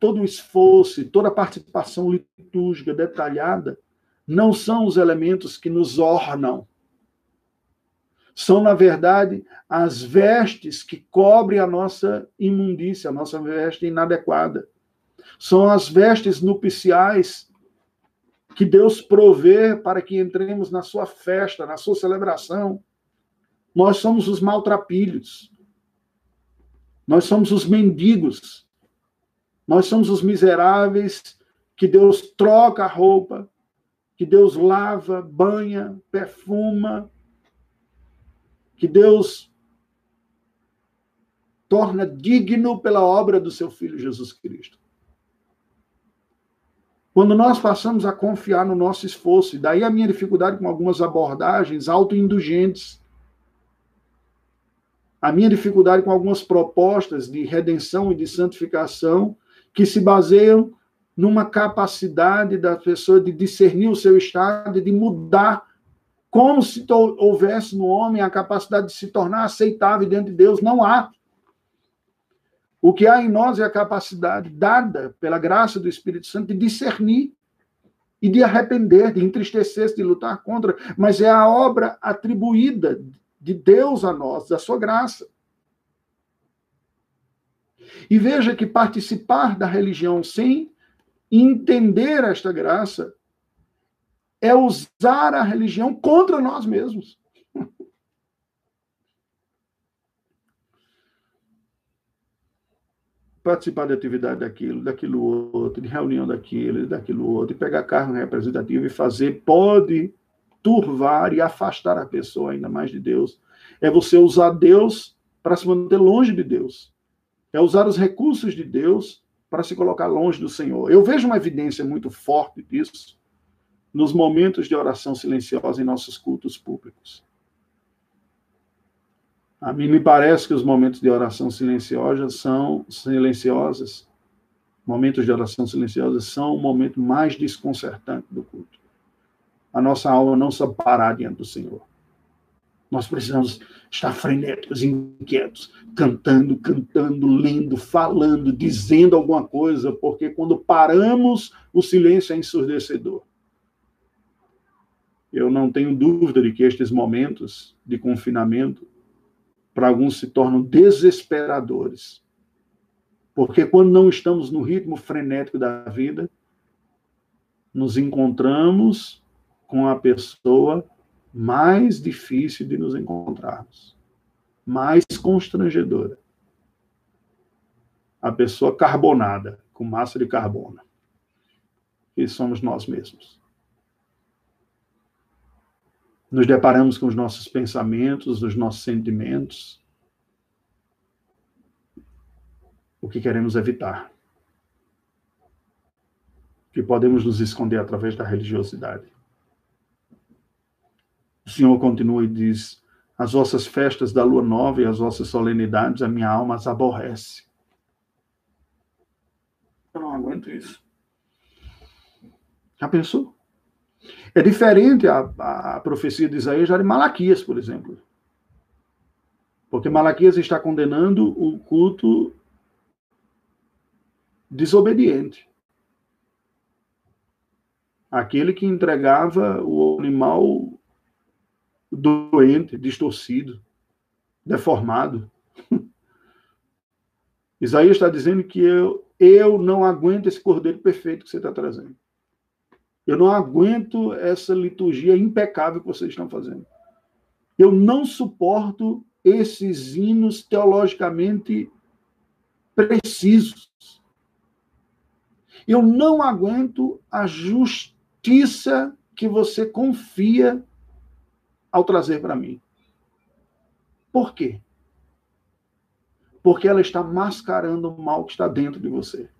todo o esforço, toda a participação litúrgica detalhada não são os elementos que nos ornam. São, na verdade, as vestes que cobrem a nossa imundícia, a nossa veste inadequada. São as vestes nupciais que Deus provê para que entremos na sua festa, na sua celebração. Nós somos os maltrapilhos. Nós somos os mendigos. Nós somos os miseráveis que Deus troca a roupa, que Deus lava, banha, perfuma, que Deus torna digno pela obra do seu filho Jesus Cristo. Quando nós passamos a confiar no nosso esforço, e daí a minha dificuldade com algumas abordagens autoindulgentes, a minha dificuldade com algumas propostas de redenção e de santificação que se baseiam numa capacidade da pessoa de discernir o seu estado e de mudar, como se houvesse no homem a capacidade de se tornar aceitável diante de Deus. Não há. O que há em nós é a capacidade dada pela graça do Espírito Santo de discernir e de arrepender, de entristecer-se, de lutar contra, mas é a obra atribuída de Deus a nós, da sua graça. E veja que participar da religião sem entender esta graça é usar a religião contra nós mesmos. participar de atividade daquilo, daquilo outro, de reunião daquilo, daquilo outro, pegar cargo representativo e fazer, pode turvar e afastar a pessoa ainda mais de Deus. É você usar Deus para se manter longe de Deus. É usar os recursos de Deus para se colocar longe do Senhor. Eu vejo uma evidência muito forte disso nos momentos de oração silenciosa em nossos cultos públicos. A mim me parece que os momentos de oração silenciosa são silenciosas. Momentos de oração silenciosa são o momento mais desconcertante do culto. A nossa alma não sabe parar diante do Senhor. Nós precisamos estar frenéticos, inquietos, cantando, cantando, lendo, falando, dizendo alguma coisa, porque quando paramos, o silêncio é ensurdecedor. Eu não tenho dúvida de que estes momentos de confinamento para alguns se tornam desesperadores. Porque quando não estamos no ritmo frenético da vida, nos encontramos com a pessoa mais difícil de nos encontrarmos, mais constrangedora. A pessoa carbonada, com massa de carbono, que somos nós mesmos nos deparamos com os nossos pensamentos, os nossos sentimentos, o que queremos evitar. Que podemos nos esconder através da religiosidade. O Senhor continua e diz: As vossas festas da lua nova e as vossas solenidades, a minha alma as aborrece. Eu não aguento isso. Já pensou? É diferente a, a profecia de Isaías já de Malaquias, por exemplo. Porque Malaquias está condenando o culto desobediente. Aquele que entregava o animal doente, distorcido, deformado. Isaías está dizendo que eu, eu não aguento esse cordeiro perfeito que você está trazendo. Eu não aguento essa liturgia impecável que vocês estão fazendo. Eu não suporto esses hinos teologicamente precisos. Eu não aguento a justiça que você confia ao trazer para mim. Por quê? Porque ela está mascarando o mal que está dentro de você,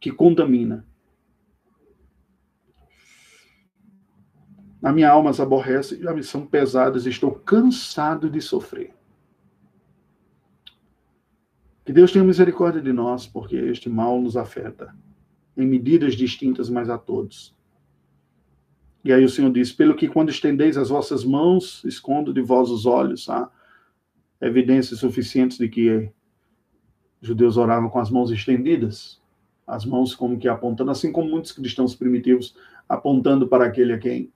que contamina. A minha alma as aborrece, já me são pesadas, estou cansado de sofrer. Que Deus tenha misericórdia de nós, porque este mal nos afeta em medidas distintas, mas a todos. E aí o Senhor diz: pelo que quando estendeis as vossas mãos, escondo de vós os olhos. Há evidências suficientes de que judeus oravam com as mãos estendidas, as mãos como que apontando, assim como muitos cristãos primitivos apontando para aquele a quem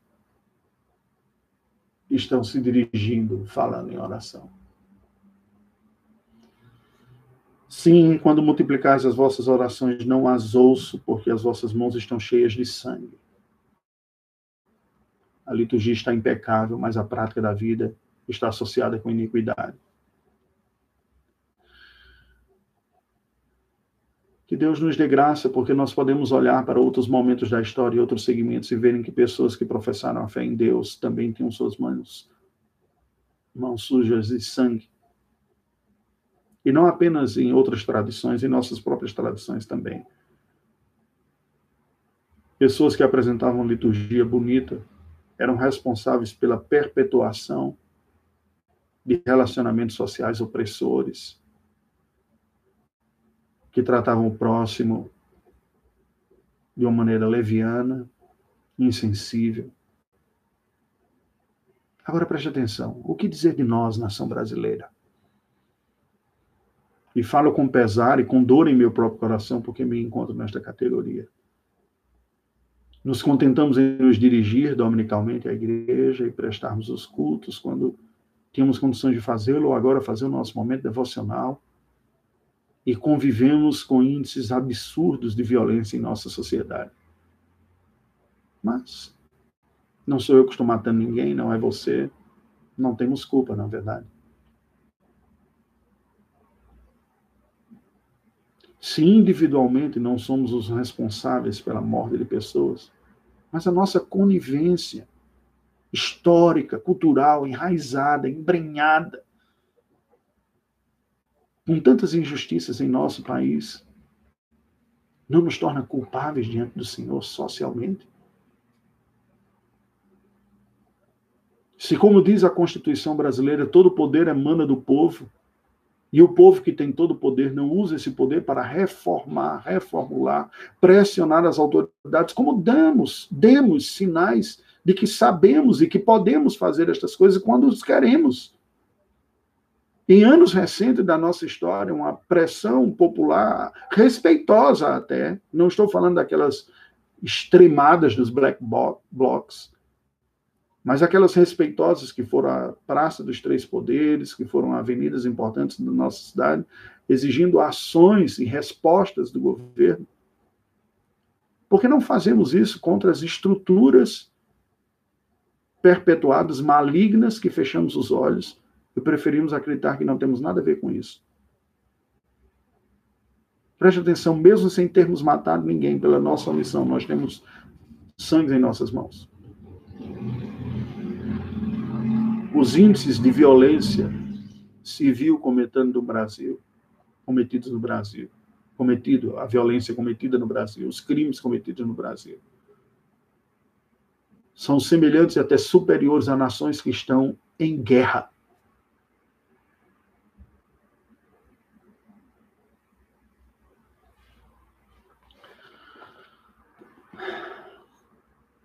estão se dirigindo, falando em oração. Sim, quando multiplicais as vossas orações, não as ouço, porque as vossas mãos estão cheias de sangue. A liturgia está impecável, mas a prática da vida está associada com iniquidade. Que Deus nos dê graça, porque nós podemos olhar para outros momentos da história e outros segmentos e verem que pessoas que professaram a fé em Deus também tinham suas mãos, mãos sujas de sangue e não apenas em outras tradições, em nossas próprias tradições também. Pessoas que apresentavam liturgia bonita eram responsáveis pela perpetuação de relacionamentos sociais opressores, que tratavam o próximo de uma maneira leviana, insensível. Agora preste atenção: o que dizer de nós, nação brasileira? E falo com pesar e com dor em meu próprio coração, porque me encontro nesta categoria. Nos contentamos em nos dirigir dominicalmente à igreja e prestarmos os cultos quando tínhamos condições de fazê-lo, ou agora fazer o nosso momento devocional. E convivemos com índices absurdos de violência em nossa sociedade. Mas não sou eu que estou matando ninguém, não é você. Não temos culpa, na verdade. Se individualmente não somos os responsáveis pela morte de pessoas, mas a nossa conivência histórica, cultural, enraizada, embrenhada, com tantas injustiças em nosso país, não nos torna culpáveis diante do Senhor socialmente? Se, como diz a Constituição brasileira, todo poder emana do povo, e o povo que tem todo o poder não usa esse poder para reformar, reformular, pressionar as autoridades, como damos, demos sinais de que sabemos e que podemos fazer estas coisas quando os queremos. Em anos recentes da nossa história, uma pressão popular respeitosa até, não estou falando daquelas extremadas dos black blocs, mas aquelas respeitosas que foram a Praça dos Três Poderes, que foram avenidas importantes da nossa cidade, exigindo ações e respostas do governo. Por que não fazemos isso contra as estruturas perpetuadas, malignas, que fechamos os olhos e preferimos acreditar que não temos nada a ver com isso? Preste atenção, mesmo sem termos matado ninguém pela nossa omissão, nós temos sangue em nossas mãos os índices de violência civil cometendo no Brasil, cometidos no Brasil, cometido a violência cometida no Brasil, os crimes cometidos no Brasil, são semelhantes e até superiores a nações que estão em guerra.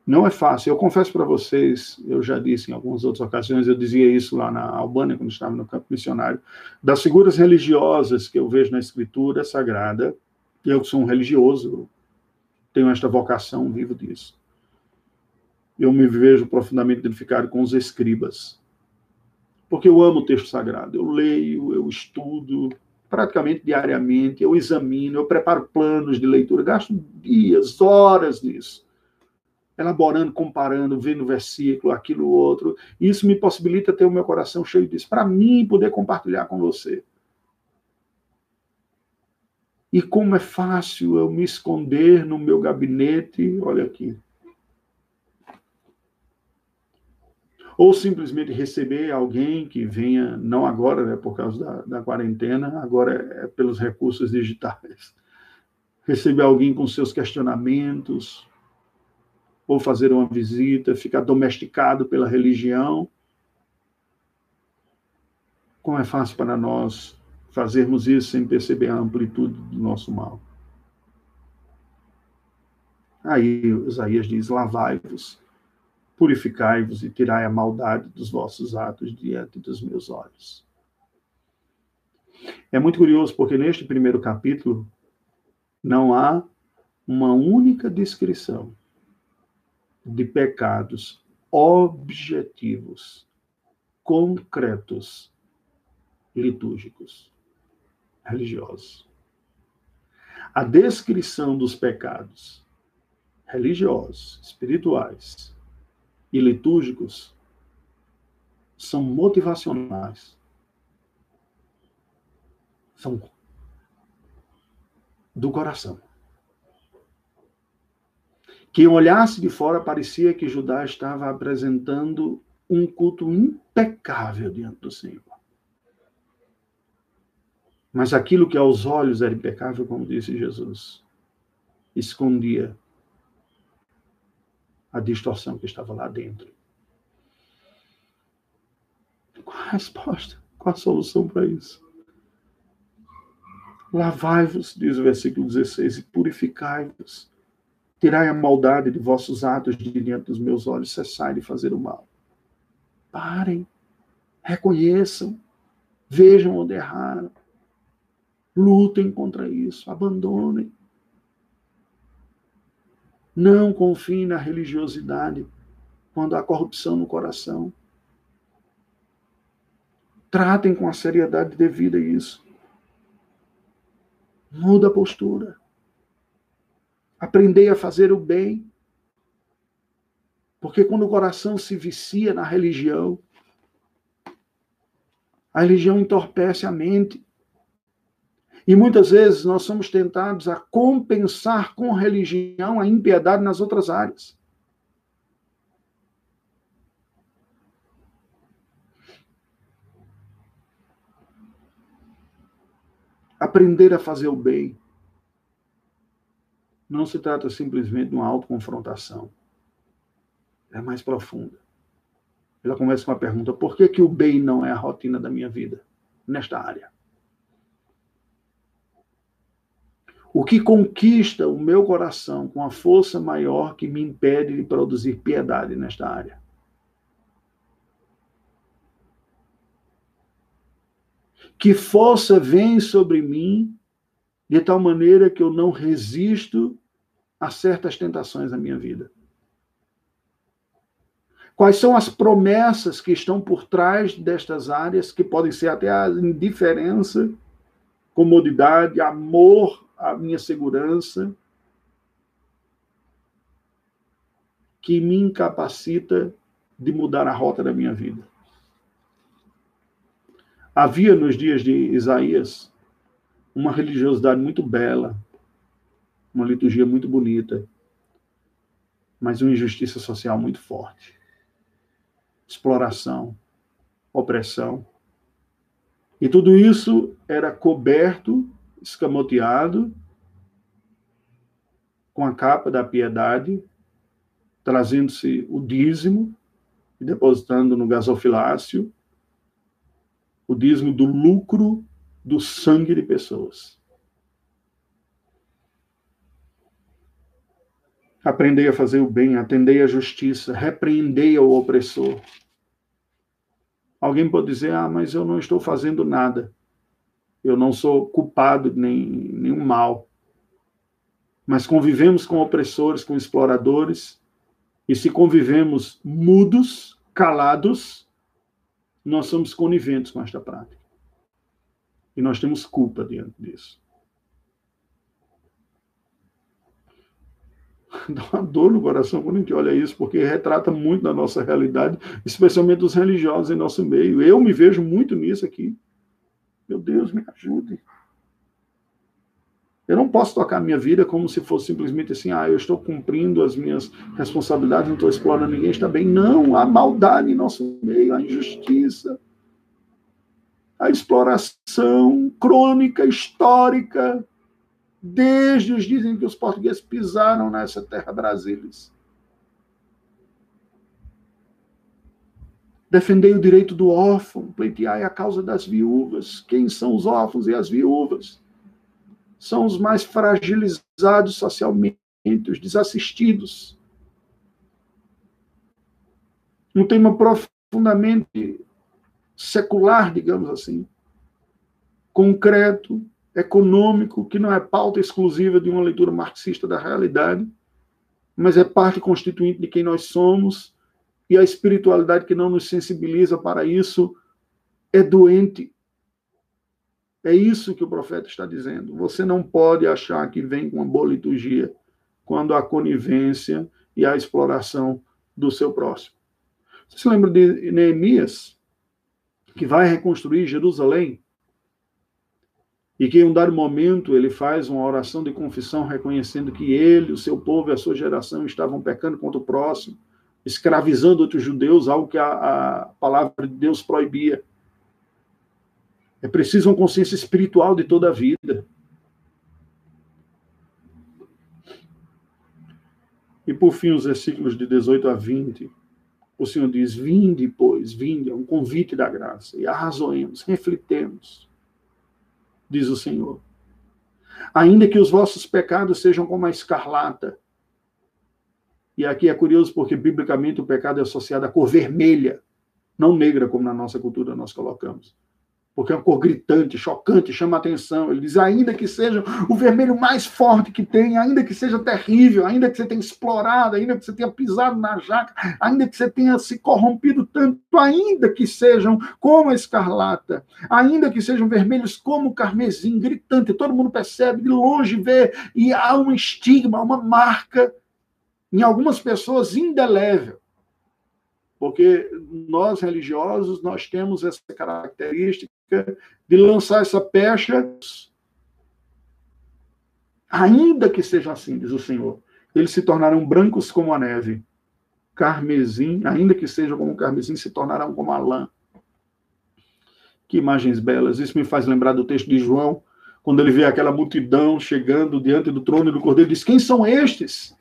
Não é fácil. Eu confesso para vocês, eu já disse em algumas outras ocasiões, eu dizia isso lá na Albânia, quando estava no campo missionário, das figuras religiosas que eu vejo na Escritura Sagrada, eu que sou um religioso, tenho esta vocação, vivo disso. Eu me vejo profundamente identificado com os escribas, porque eu amo o texto sagrado. Eu leio, eu estudo praticamente diariamente, eu examino, eu preparo planos de leitura, gasto dias, horas nisso elaborando, comparando, vendo versículo, aquilo, outro. Isso me possibilita ter o meu coração cheio disso, para mim poder compartilhar com você. E como é fácil eu me esconder no meu gabinete, olha aqui. ou simplesmente receber alguém que venha, não agora, né, por causa da, da quarentena, agora é pelos recursos digitais. Receber alguém com seus questionamentos, ou fazer uma visita, ficar domesticado pela religião. Como é fácil para nós fazermos isso sem perceber a amplitude do nosso mal. Aí Isaías diz: Lavai-vos purificai-vos e tirai a maldade dos vossos atos diante dos meus olhos. É muito curioso porque neste primeiro capítulo não há uma única descrição de pecados objetivos, concretos, litúrgicos, religiosos. A descrição dos pecados religiosos, espirituais, e litúrgicos são motivacionais. São do coração. Quem olhasse de fora parecia que Judá estava apresentando um culto impecável diante do Senhor. Mas aquilo que aos olhos era impecável, como disse Jesus, escondia a distorção que estava lá dentro. Qual a resposta? Qual a solução para isso? Lavai-vos, diz o versículo 16, e purificai-vos. Tirai a maldade de vossos atos de diante dos meus olhos, cessai de fazer o mal. Parem, reconheçam, vejam onde erraram, lutem contra isso, abandonem. Não confie na religiosidade quando há corrupção no coração. Tratem com a seriedade devida isso. Muda a postura. Aprendei a fazer o bem. Porque quando o coração se vicia na religião, a religião entorpece a mente. E muitas vezes nós somos tentados a compensar com religião a impiedade nas outras áreas. Aprender a fazer o bem não se trata simplesmente de uma autoconfrontação. É mais profunda. Ela começa com a pergunta: por que, que o bem não é a rotina da minha vida nesta área? O que conquista o meu coração com a força maior que me impede de produzir piedade nesta área? Que força vem sobre mim de tal maneira que eu não resisto a certas tentações da minha vida? Quais são as promessas que estão por trás destas áreas, que podem ser até a indiferença, comodidade, amor a minha segurança, que me incapacita de mudar a rota da minha vida. Havia nos dias de Isaías uma religiosidade muito bela, uma liturgia muito bonita, mas uma injustiça social muito forte. Exploração, opressão. E tudo isso era coberto escamoteado, com a capa da piedade, trazendo-se o dízimo e depositando no gasofilácio o dízimo do lucro do sangue de pessoas. Aprendei a fazer o bem, atendei a justiça, repreendei ao opressor. Alguém pode dizer: ah, mas eu não estou fazendo nada eu não sou culpado de nem, nenhum mal. Mas convivemos com opressores, com exploradores, e se convivemos mudos, calados, nós somos coniventes com esta prática. E nós temos culpa diante disso. Dá uma dor no coração quando a gente olha isso, porque retrata muito da nossa realidade, especialmente dos religiosos em nosso meio. Eu me vejo muito nisso aqui. Meu Deus, me ajude. Eu não posso tocar a minha vida como se fosse simplesmente assim, ah, eu estou cumprindo as minhas responsabilidades, não estou explorando ninguém, está bem. Não, há maldade em nosso meio, há injustiça, a exploração crônica, histórica, desde os dias em que os portugueses pisaram nessa terra brasileira. Defendei o direito do órfão, pleiteai a causa das viúvas. Quem são os órfãos e as viúvas? São os mais fragilizados socialmente, os desassistidos. Um tema profundamente secular, digamos assim, concreto, econômico, que não é pauta exclusiva de uma leitura marxista da realidade, mas é parte constituinte de quem nós somos, e a espiritualidade que não nos sensibiliza para isso é doente. É isso que o profeta está dizendo. Você não pode achar que vem com uma boa liturgia quando há conivência e a exploração do seu próximo. Você se lembra de Neemias, que vai reconstruir Jerusalém? E que em um dado momento ele faz uma oração de confissão reconhecendo que ele, o seu povo e a sua geração estavam pecando contra o próximo, escravizando outros judeus, algo que a, a palavra de Deus proibia. É preciso uma consciência espiritual de toda a vida. E por fim, os versículos de 18 a 20, o Senhor diz: Vinde, pois, vinde, é um convite da graça, e arrazoemos, reflitemos diz o Senhor. Ainda que os vossos pecados sejam como a escarlata. E aqui é curioso porque, biblicamente, o pecado é associado à cor vermelha, não negra, como na nossa cultura nós colocamos porque é uma cor gritante, chocante, chama atenção. Ele diz: ainda que seja o vermelho mais forte que tem, ainda que seja terrível, ainda que você tenha explorado, ainda que você tenha pisado na jaca, ainda que você tenha se corrompido tanto, ainda que sejam como a escarlata, ainda que sejam vermelhos como o carmesim, gritante, todo mundo percebe, de longe vê, e há um estigma, uma marca, em algumas pessoas indelével. Porque nós religiosos, nós temos essa característica de lançar essa pecha, ainda que seja assim, diz o Senhor, eles se tornarão brancos como a neve, carmesim, ainda que seja como carmesim, se tornarão como a lã. Que imagens belas. Isso me faz lembrar do texto de João, quando ele vê aquela multidão chegando diante do trono do Cordeiro, diz: Quem são estes?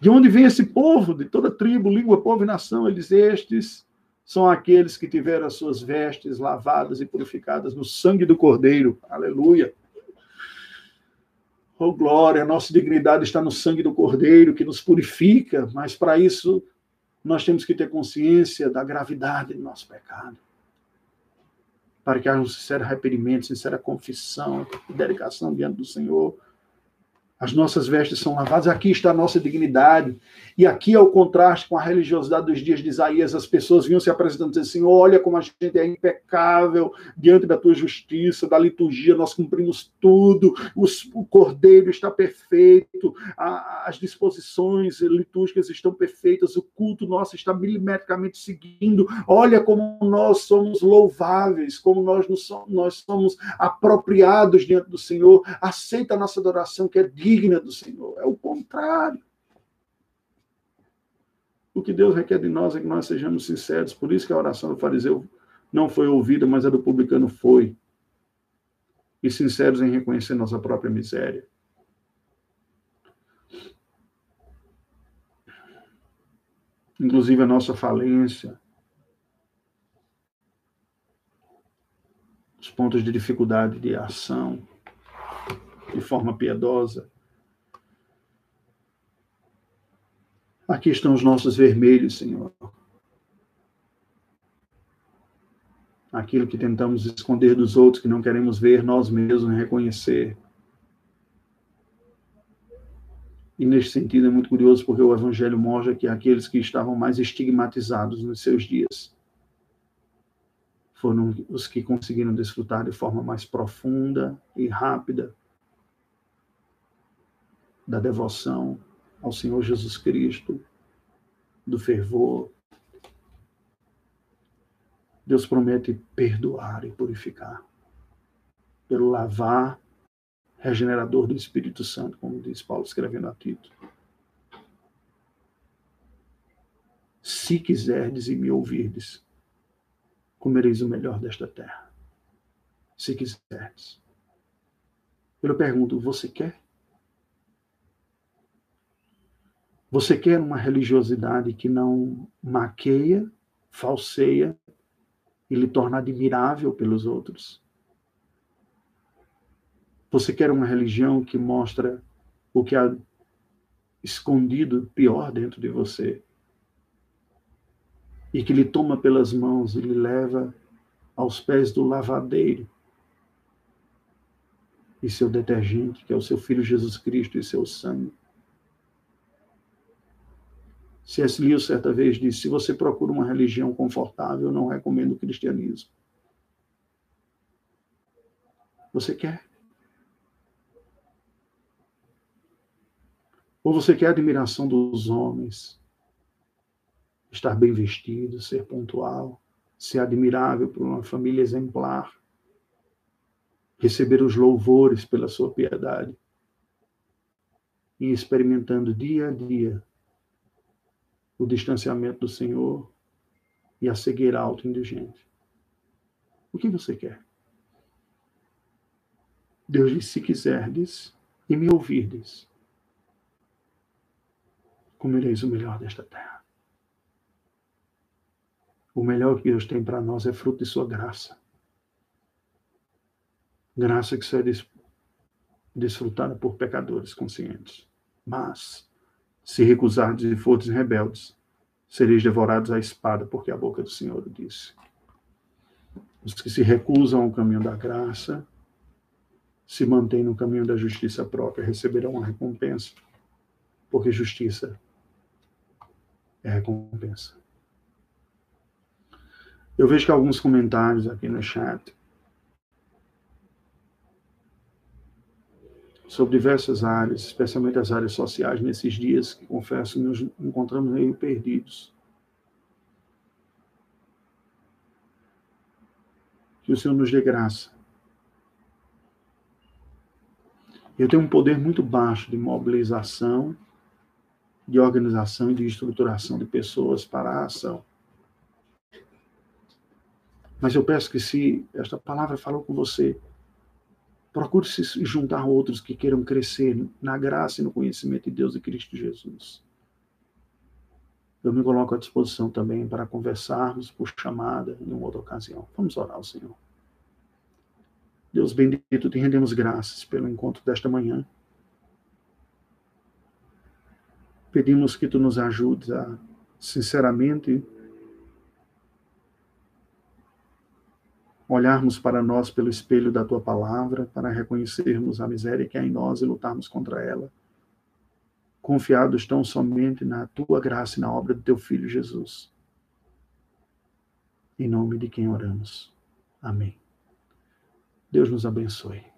De onde vem esse povo? De toda tribo, língua, povo e nação. Ele diz: Estes são aqueles que tiveram as suas vestes lavadas e purificadas no sangue do Cordeiro. Aleluia. Oh, glória, nossa dignidade está no sangue do Cordeiro que nos purifica, mas para isso nós temos que ter consciência da gravidade do nosso pecado. Para que haja um sincero arrependimento, sincera confissão e dedicação diante do Senhor. As nossas vestes são lavadas, aqui está a nossa dignidade. E aqui é o contraste com a religiosidade dos dias de Isaías. As pessoas vinham se apresentando assim: olha como a gente é impecável diante da tua justiça, da liturgia, nós cumprimos tudo, os, o cordeiro está perfeito, a, as disposições litúrgicas estão perfeitas, o culto nosso está milimetricamente seguindo. Olha como nós somos louváveis, como nós, somos, nós somos apropriados diante do Senhor. Aceita a nossa adoração, que é digna do Senhor. É o contrário. O que Deus requer de nós é que nós sejamos sinceros. Por isso que a oração do fariseu não foi ouvida, mas a do publicano foi. E sinceros em reconhecer nossa própria miséria. Inclusive a nossa falência. Os pontos de dificuldade de ação de forma piedosa. Aqui estão os nossos vermelhos, Senhor. Aquilo que tentamos esconder dos outros, que não queremos ver nós mesmos reconhecer. E neste sentido é muito curioso porque o Evangelho mostra que aqueles que estavam mais estigmatizados nos seus dias foram os que conseguiram desfrutar de forma mais profunda e rápida da devoção ao Senhor Jesus Cristo, do fervor. Deus promete perdoar e purificar, pelo lavar, regenerador do Espírito Santo, como diz Paulo escrevendo a Tito. Se quiserdes e me ouvirdes, comereis o melhor desta terra. Se quiserdes. Eu pergunto, você quer? Você quer uma religiosidade que não maqueia, falseia e lhe torna admirável pelos outros? Você quer uma religião que mostra o que há escondido pior dentro de você e que lhe toma pelas mãos e lhe leva aos pés do lavadeiro e seu detergente, que é o seu Filho Jesus Cristo e seu sangue. C.S. Lewis certa vez disse: se você procura uma religião confortável, não recomendo o cristianismo. Você quer? Ou você quer a admiração dos homens? Estar bem vestido, ser pontual, ser admirável por uma família exemplar, receber os louvores pela sua piedade e experimentando dia a dia o distanciamento do Senhor e a cegueira autoindulgente. O que você quer? Deus diz: se quiserdes e me ouvirdes, comereis o melhor desta terra. O melhor que Deus tem para nós é fruto de sua graça. Graça que só é desfrutada por pecadores conscientes. Mas, se recusardes e fordes rebeldes, sereis devorados à espada, porque a boca do Senhor disse. Os que se recusam ao caminho da graça, se mantêm no caminho da justiça própria, receberão a recompensa, porque justiça é recompensa. Eu vejo que alguns comentários aqui no chat sobre diversas áreas, especialmente as áreas sociais, nesses dias que, confesso, nos encontramos meio perdidos. Que o Senhor nos dê graça. Eu tenho um poder muito baixo de mobilização de organização e de estruturação de pessoas para a ação. Mas eu peço que, se esta palavra falou com você, procure se juntar a outros que queiram crescer na graça e no conhecimento de Deus e Cristo Jesus. Eu me coloco à disposição também para conversarmos por chamada em outra ocasião. Vamos orar ao Senhor. Deus bendito, te rendemos graças pelo encontro desta manhã. Pedimos que tu nos ajudes a, sinceramente, olharmos para nós pelo espelho da tua palavra, para reconhecermos a miséria que há em nós e lutarmos contra ela, confiados tão somente na tua graça e na obra do teu filho Jesus. Em nome de quem oramos. Amém. Deus nos abençoe.